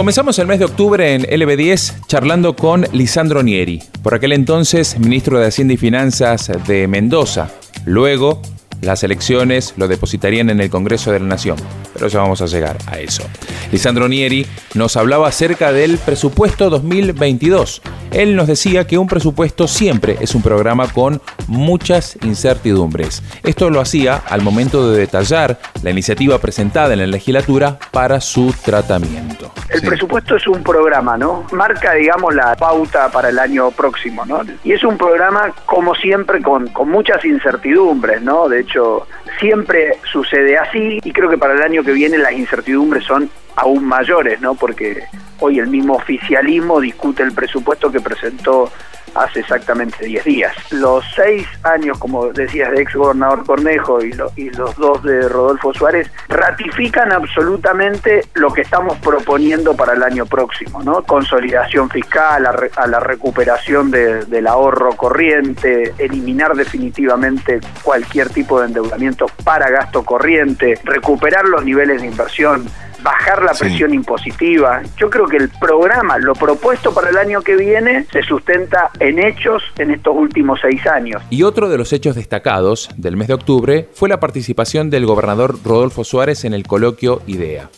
Comenzamos el mes de octubre en LB10 charlando con Lisandro Nieri, por aquel entonces ministro de Hacienda y Finanzas de Mendoza. Luego, las elecciones lo depositarían en el Congreso de la Nación, pero ya vamos a llegar a eso. Lisandro Nieri nos hablaba acerca del presupuesto 2022. Él nos decía que un presupuesto siempre es un programa con muchas incertidumbres. Esto lo hacía al momento de detallar la iniciativa presentada en la legislatura para su tratamiento. El presupuesto es un programa, ¿no? Marca, digamos, la pauta para el año próximo, ¿no? Y es un programa, como siempre, con, con muchas incertidumbres, ¿no? De hecho, siempre sucede así y creo que para el año que viene las incertidumbres son aún mayores, ¿no? Porque hoy el mismo oficialismo discute el presupuesto que presentó hace exactamente 10 días. Los seis años, como decías, de ex gobernador Cornejo y, y, los dos de Rodolfo Suárez ratifican absolutamente lo que estamos proponiendo para el año próximo, ¿no? Consolidación fiscal, a, la recuperación del ahorro corriente, eliminar definitivamente cualquier tipo de endeudamiento para gasto corriente, recuperar los niveles de inversión bajar la presión impositiva. Yo creo que el programa, lo propuesto para el año que viene, se sustenta en hechos en estos últimos seis años. Y otro de los hechos destacados del mes de octubre fue la participación del gobernador Rodolfo Suárez en el coloquio IDEA.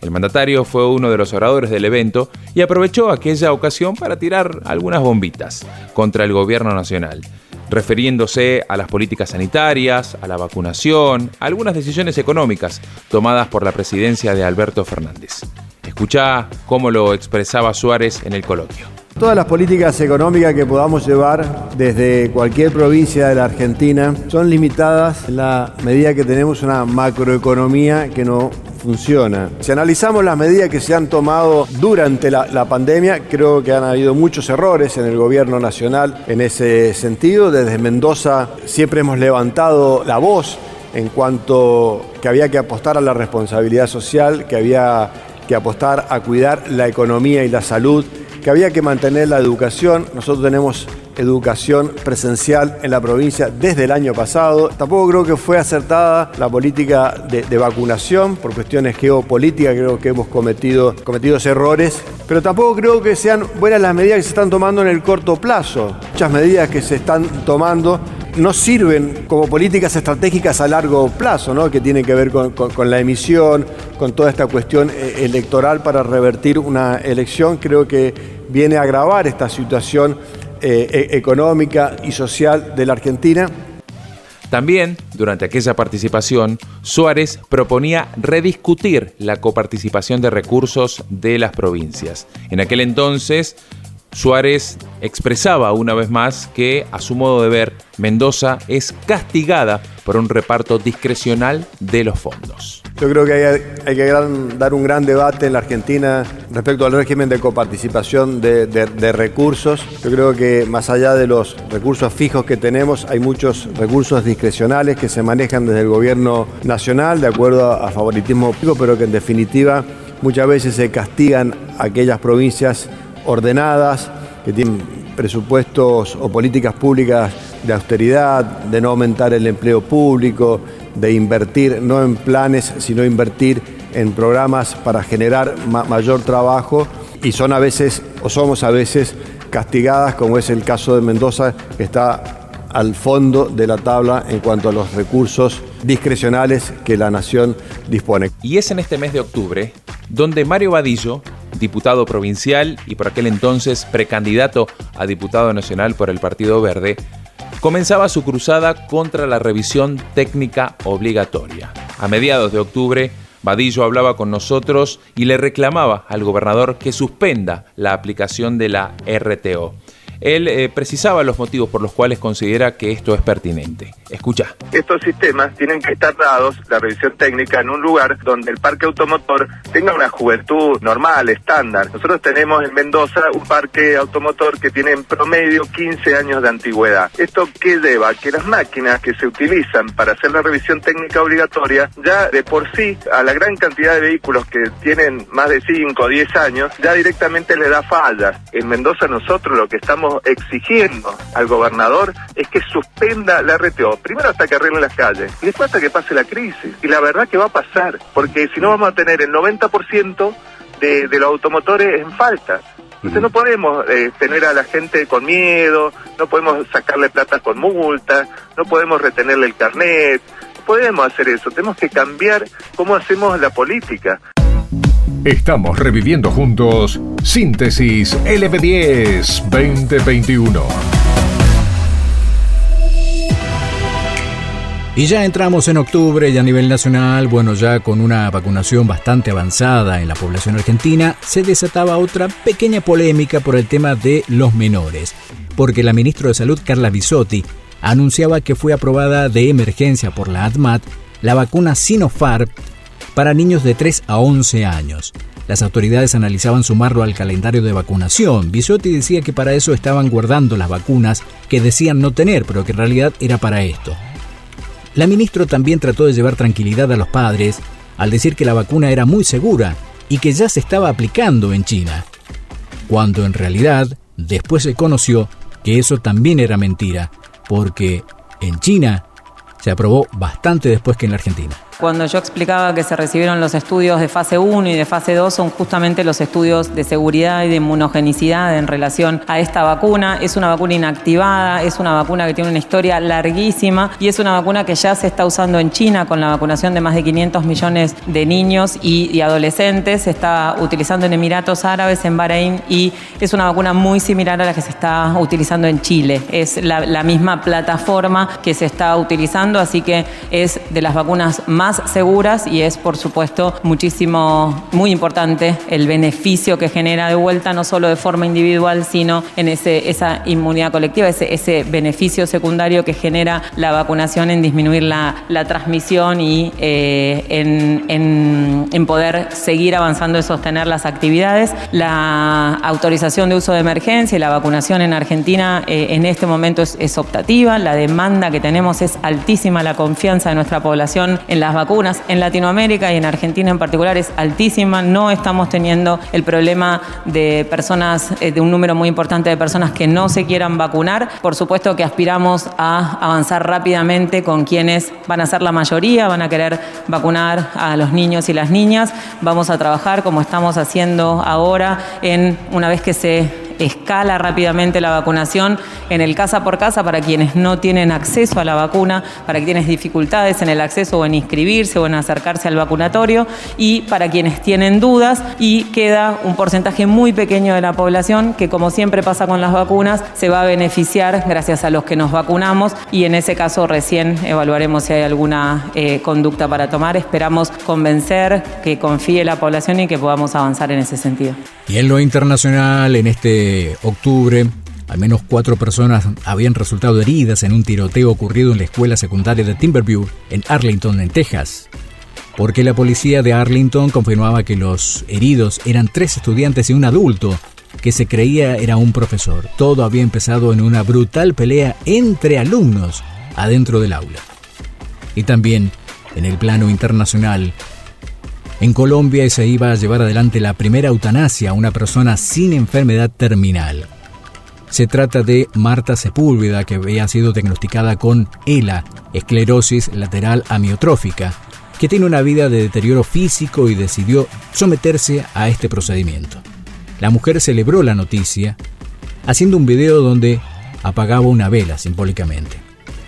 El mandatario fue uno de los oradores del evento y aprovechó aquella ocasión para tirar algunas bombitas contra el gobierno nacional refiriéndose a las políticas sanitarias, a la vacunación, a algunas decisiones económicas tomadas por la presidencia de Alberto Fernández. Escuchá cómo lo expresaba Suárez en el coloquio. Todas las políticas económicas que podamos llevar desde cualquier provincia de la Argentina son limitadas en la medida que tenemos una macroeconomía que no funciona. Si analizamos las medidas que se han tomado durante la, pandemia, creo que han habido muchos errores en el gobierno nacional en ese sentido. Desde Mendoza siempre hemos levantado la voz en cuanto que había que apostar a la responsabilidad social, que había que apostar a cuidar la economía y la salud, que había que mantener la educación. Nosotros tenemos educación presencial en la provincia desde el año pasado. Tampoco creo que fue acertada la política de, vacunación por cuestiones geopolíticas, creo que hemos cometido cometidos errores, pero tampoco creo que sean buenas las medidas que se están tomando en el corto plazo. Muchas medidas que se están tomando no sirven como políticas estratégicas a largo plazo, ¿no? que tienen que ver con, con, la emisión, con toda esta cuestión eh, electoral para revertir una elección. Creo que viene a agravar esta situación eh, e-, económica y social de la Argentina. También, durante aquella participación, Suárez proponía rediscutir la coparticipación de recursos de las provincias. En aquel entonces, Suárez expresaba una vez más que, a su modo de ver, Mendoza es castigada por un reparto discrecional de los fondos. Yo creo que hay, que dar un gran debate en la Argentina respecto al régimen de coparticipación de, recursos. Yo creo que más allá de los recursos fijos que tenemos, hay muchos recursos discrecionales que se manejan desde el gobierno nacional de acuerdo a favoritismo público, pero que en definitiva muchas veces se castigan aquellas provincias ordenadas, que tienen presupuestos o políticas públicas de austeridad, de no aumentar el empleo público, de invertir no en planes, sino invertir en programas para generar mayor trabajo y son a veces o somos a veces castigadas, como es el caso de Mendoza, que está al fondo de la tabla en cuanto a los recursos discrecionales que la nación dispone. Y es en este mes de octubre donde Mario Vadillo diputado provincial y por aquel entonces precandidato a diputado nacional por el Partido Verde, comenzaba su cruzada contra la revisión técnica obligatoria. A mediados de octubre, Vadillo hablaba con nosotros y le reclamaba al gobernador que suspenda la aplicación de la RTO. Él eh, precisaba los motivos por los cuales considera que esto es pertinente. Escucha. Estos sistemas tienen que estar dados, la revisión técnica, en un lugar donde el parque automotor tenga una juventud normal, estándar. Nosotros tenemos en Mendoza un parque automotor que tiene en promedio 15 años de antigüedad. ¿Esto qué lleva? Que las máquinas que se utilizan para hacer la revisión técnica obligatoria, ya de por sí, a la gran cantidad de vehículos que tienen más de 5 o 10 años, ya directamente le da fallas. En Mendoza nosotros lo que estamos exigiendo al gobernador es que suspenda la RTO, primero hasta que arreglen las calles y después hasta que pase la crisis. Y la verdad que va a pasar, porque si no vamos a tener el 90% de, de los automotores en falta. Entonces no podemos eh, tener a la gente con miedo, no podemos sacarle plata con multas, no podemos retenerle el carnet, no podemos hacer eso, tenemos que cambiar cómo hacemos la política. Estamos reviviendo juntos Síntesis LB10 2021. Y ya entramos en octubre y a nivel nacional, bueno, ya con una vacunación bastante avanzada en la población argentina, se desataba otra pequeña polémica por el tema de los menores, porque la ministra de Salud, Carla Bisotti, anunciaba que fue aprobada de emergencia por la ADMAT la vacuna Sinopharm para niños de 3 a 11 años. Las autoridades analizaban sumarlo al calendario de vacunación. Bisotti decía que para eso estaban guardando las vacunas que decían no tener, pero que en realidad era para esto. La ministra también trató de llevar tranquilidad a los padres al decir que la vacuna era muy segura y que ya se estaba aplicando en China, cuando en realidad después se conoció que eso también era mentira, porque en China se aprobó bastante después que en la Argentina. Cuando yo explicaba que se recibieron los estudios de fase 1 y de fase 2 son justamente los estudios de seguridad y de inmunogenicidad en relación a esta vacuna. Es una vacuna inactivada, es una vacuna que tiene una historia larguísima y es una vacuna que ya se está usando en China con la vacunación de más de 500 millones de niños y, adolescentes. Se está utilizando en Emiratos Árabes, en Bahrein y es una vacuna muy similar a la que se está utilizando en Chile. Es la, la misma plataforma que se está utilizando, así que es de las vacunas más más seguras y es por supuesto muchísimo, muy importante el beneficio que genera de vuelta, no solo de forma individual, sino en ese, esa inmunidad colectiva, ese, ese beneficio secundario que genera la vacunación en disminuir la, la transmisión y eh, en, en, en, poder seguir avanzando y sostener las actividades. La autorización de uso de emergencia y la vacunación en Argentina eh, en este momento es, es optativa, la demanda que tenemos es altísima, la confianza de nuestra población en las vacunas en Latinoamérica y en Argentina en particular es altísima. No estamos teniendo el problema de personas, eh, de un número muy importante de personas que no se quieran vacunar. Por supuesto que aspiramos a avanzar rápidamente con quienes van a ser la mayoría, van a querer vacunar a los niños y las niñas. Vamos a trabajar como estamos haciendo ahora en una vez que se escala rápidamente la vacunación en el casa por casa para quienes no tienen acceso a la vacuna, para quienes dificultades en el acceso o en inscribirse o en acercarse al vacunatorio y para quienes tienen dudas y queda un porcentaje muy pequeño de la población que como siempre pasa con las vacunas se va a beneficiar gracias a los que nos vacunamos y en ese caso recién evaluaremos si hay alguna eh, conducta para tomar. Esperamos convencer que confíe la población y que podamos avanzar en ese sentido. Y en lo internacional, en este octubre, al menos cuatro personas habían resultado heridas en un tiroteo ocurrido en la escuela secundaria de Timberview, en Arlington, en Texas. Porque la policía de Arlington confirmaba que los heridos eran tres estudiantes y un adulto que se creía era un profesor. Todo había empezado en una brutal pelea entre alumnos adentro del aula. Y también, en el plano internacional, en Colombia se iba a llevar adelante la primera eutanasia a una persona sin enfermedad terminal. Se trata de Marta Sepúlveda, que había sido diagnosticada con ELA, esclerosis lateral amiotrófica, que tiene una vida de deterioro físico y decidió someterse a este procedimiento. La mujer celebró la noticia haciendo un video donde apagaba una vela simbólicamente.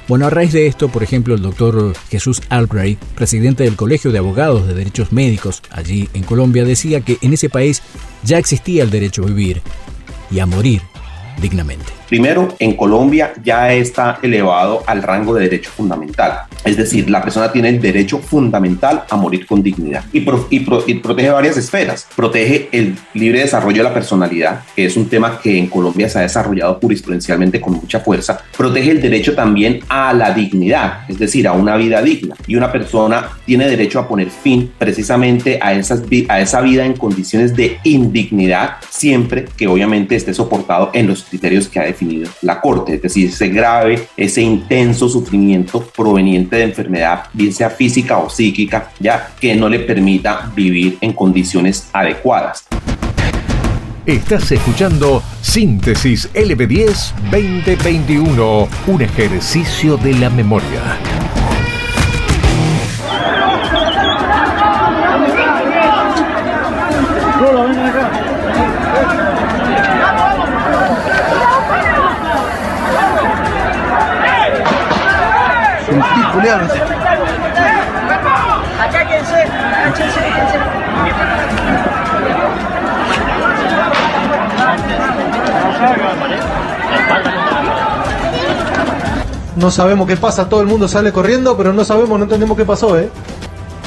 Bueno, a raíz de esto, por ejemplo, el doctor Jesús Albright, presidente del Colegio de Abogados de Derechos Médicos allí en Colombia, decía que en ese país ya existía el derecho a vivir y a morir dignamente. Primero, en Colombia ya está elevado al rango de derecho fundamental. Es decir, la persona tiene el derecho fundamental a morir con dignidad y, protege varias esferas. Protege el libre desarrollo de la personalidad, que es un tema que en Colombia se ha desarrollado jurisprudencialmente con mucha fuerza. Protege el derecho también a la dignidad, es decir, a una vida digna. Y una persona tiene derecho a poner fin precisamente a, a esa vida en condiciones de indignidad, siempre que obviamente esté soportado en los criterios que ha definido la Corte, es decir, ese grave, ese intenso sufrimiento proveniente de enfermedad, bien sea física o psíquica, ya que no le permita vivir en condiciones adecuadas. Estás escuchando Síntesis LB10 2021, un ejercicio de la memoria. No sabemos qué pasa, todo el mundo sale corriendo, pero no sabemos, no entendemos qué pasó, ¿eh?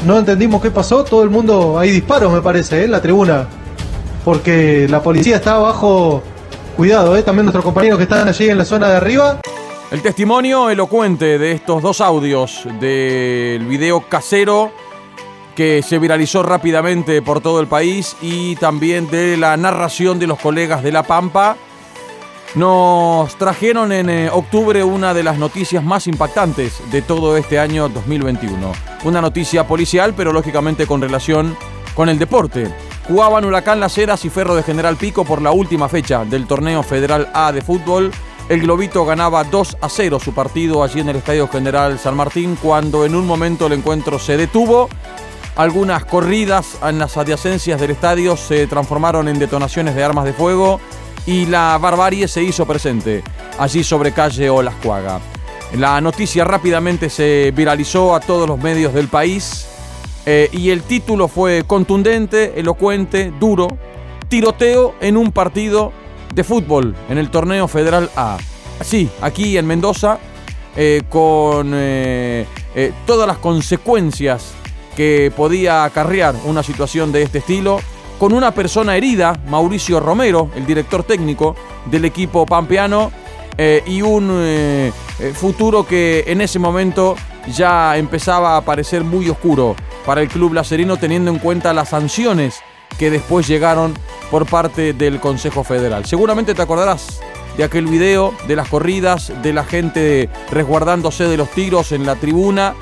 No entendimos qué pasó, todo el mundo, hay disparos me parece, ¿eh? En la tribuna. Porque la policía está abajo, cuidado, ¿eh? También nuestros compañeros que están allí en la zona de arriba. El testimonio elocuente de estos dos audios del video casero que se viralizó rápidamente por todo el país y también de la narración de los colegas de La Pampa nos trajeron en eh, octubre una de las noticias más impactantes de todo este año 2021. Una noticia policial, pero lógicamente con relación con el deporte. Jugaban Huracán Las Heras y Ferro de General Pico por la última fecha del torneo Federal A de fútbol el Globito ganaba 2 a 0 su partido allí en el Estadio General San Martín cuando en un momento el encuentro se detuvo. Algunas corridas en las adyacencias del estadio se transformaron en detonaciones de armas de fuego y la barbarie se hizo presente allí sobre calle Olascuaga. La noticia rápidamente se viralizó a todos los medios del país eh, y el título fue contundente, elocuente, duro, tiroteo en un partido de fútbol en el torneo federal A. Sí, aquí en Mendoza, eh, con eh, todas las consecuencias que podía acarrear una situación de este estilo, con una persona herida, Mauricio Romero, el director técnico del equipo pampeano, y un futuro que en ese momento ya empezaba a parecer muy oscuro para el club lacerino teniendo en cuenta las sanciones que después llegaron por parte del Consejo Federal. Seguramente te acordarás de aquel video, de las corridas, de la gente resguardándose de los tiros en la tribuna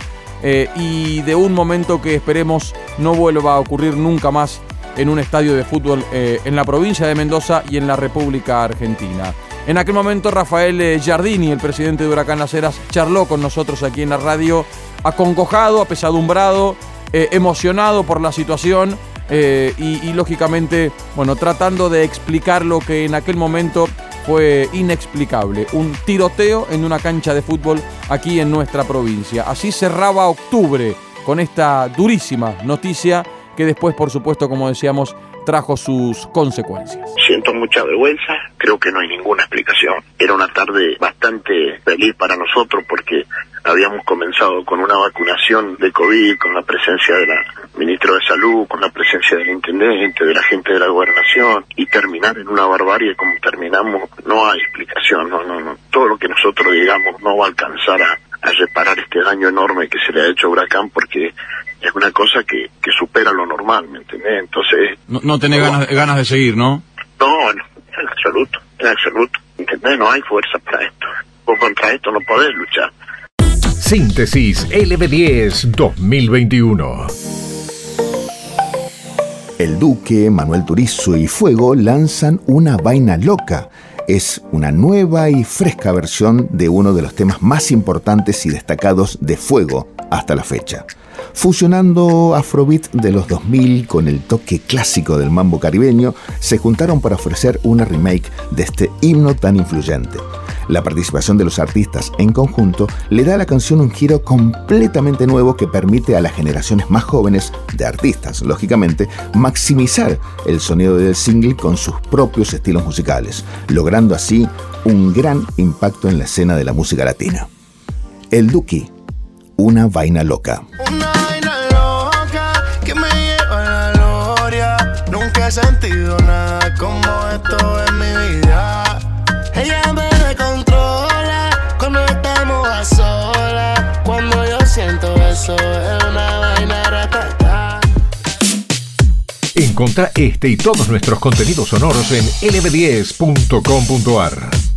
eh, y de un momento que esperemos no vuelva a ocurrir nunca más en un estadio de fútbol eh, en la provincia de Mendoza y en la República Argentina. En aquel momento Rafael eh, Giardini, el presidente de Huracán Las Heras, charló con nosotros aquí en la radio, acongojado, apesadumbrado, emocionado por la situación eh, y, lógicamente, bueno, tratando de explicar lo que en aquel momento fue inexplicable, un tiroteo en una cancha de fútbol aquí en nuestra provincia. Así cerraba octubre con esta durísima noticia que después, por supuesto, como decíamos, trajo sus consecuencias. Siento mucha vergüenza, creo que no hay ninguna explicación. Era una tarde bastante feliz para nosotros porque habíamos comenzado con una vacunación de COVID, con la presencia de la ministra de Salud, con la presencia del intendente, de la gente de la gobernación, y terminar en una barbarie como terminamos, no hay explicación, no, no, no. Todo lo que nosotros digamos no va a alcanzar a, reparar este daño enorme que se le ha hecho a Huracán porque es una cosa que, que supera lo normal, ¿me entendés? Entonces... No, no tenés ganas, ganas de seguir, ¿no? No, en absoluto, en absoluto. ¿Entendés? No hay fuerza para esto. Vos contra esto no podés luchar. Síntesis LB10 2021. El Duque, Manuel Turizo y Fuego lanzan Una Vaina Loca. Es una nueva y fresca versión de uno de los temas más importantes y destacados de Fuego hasta la fecha. Fusionando Afrobeat de los 2000 con el toque clásico del mambo caribeño, se juntaron para ofrecer una remake de este himno tan influyente. La participación de los artistas en conjunto le da a la canción un giro completamente nuevo que permite a las generaciones más jóvenes de artistas, lógicamente, maximizar el sonido del single con sus propios estilos musicales, logrando así un gran impacto en la escena de la música latina. El Duki, una vaina loca. Una vaina loca que me lleva a la gloria. Nunca he sentido nada como esto en mi vida. Ella me controla cuando estamos a solas. Cuando yo siento eso, es una vaina ratata. Encontrá este y todos nuestros contenidos sonoros en lb10.com.ar.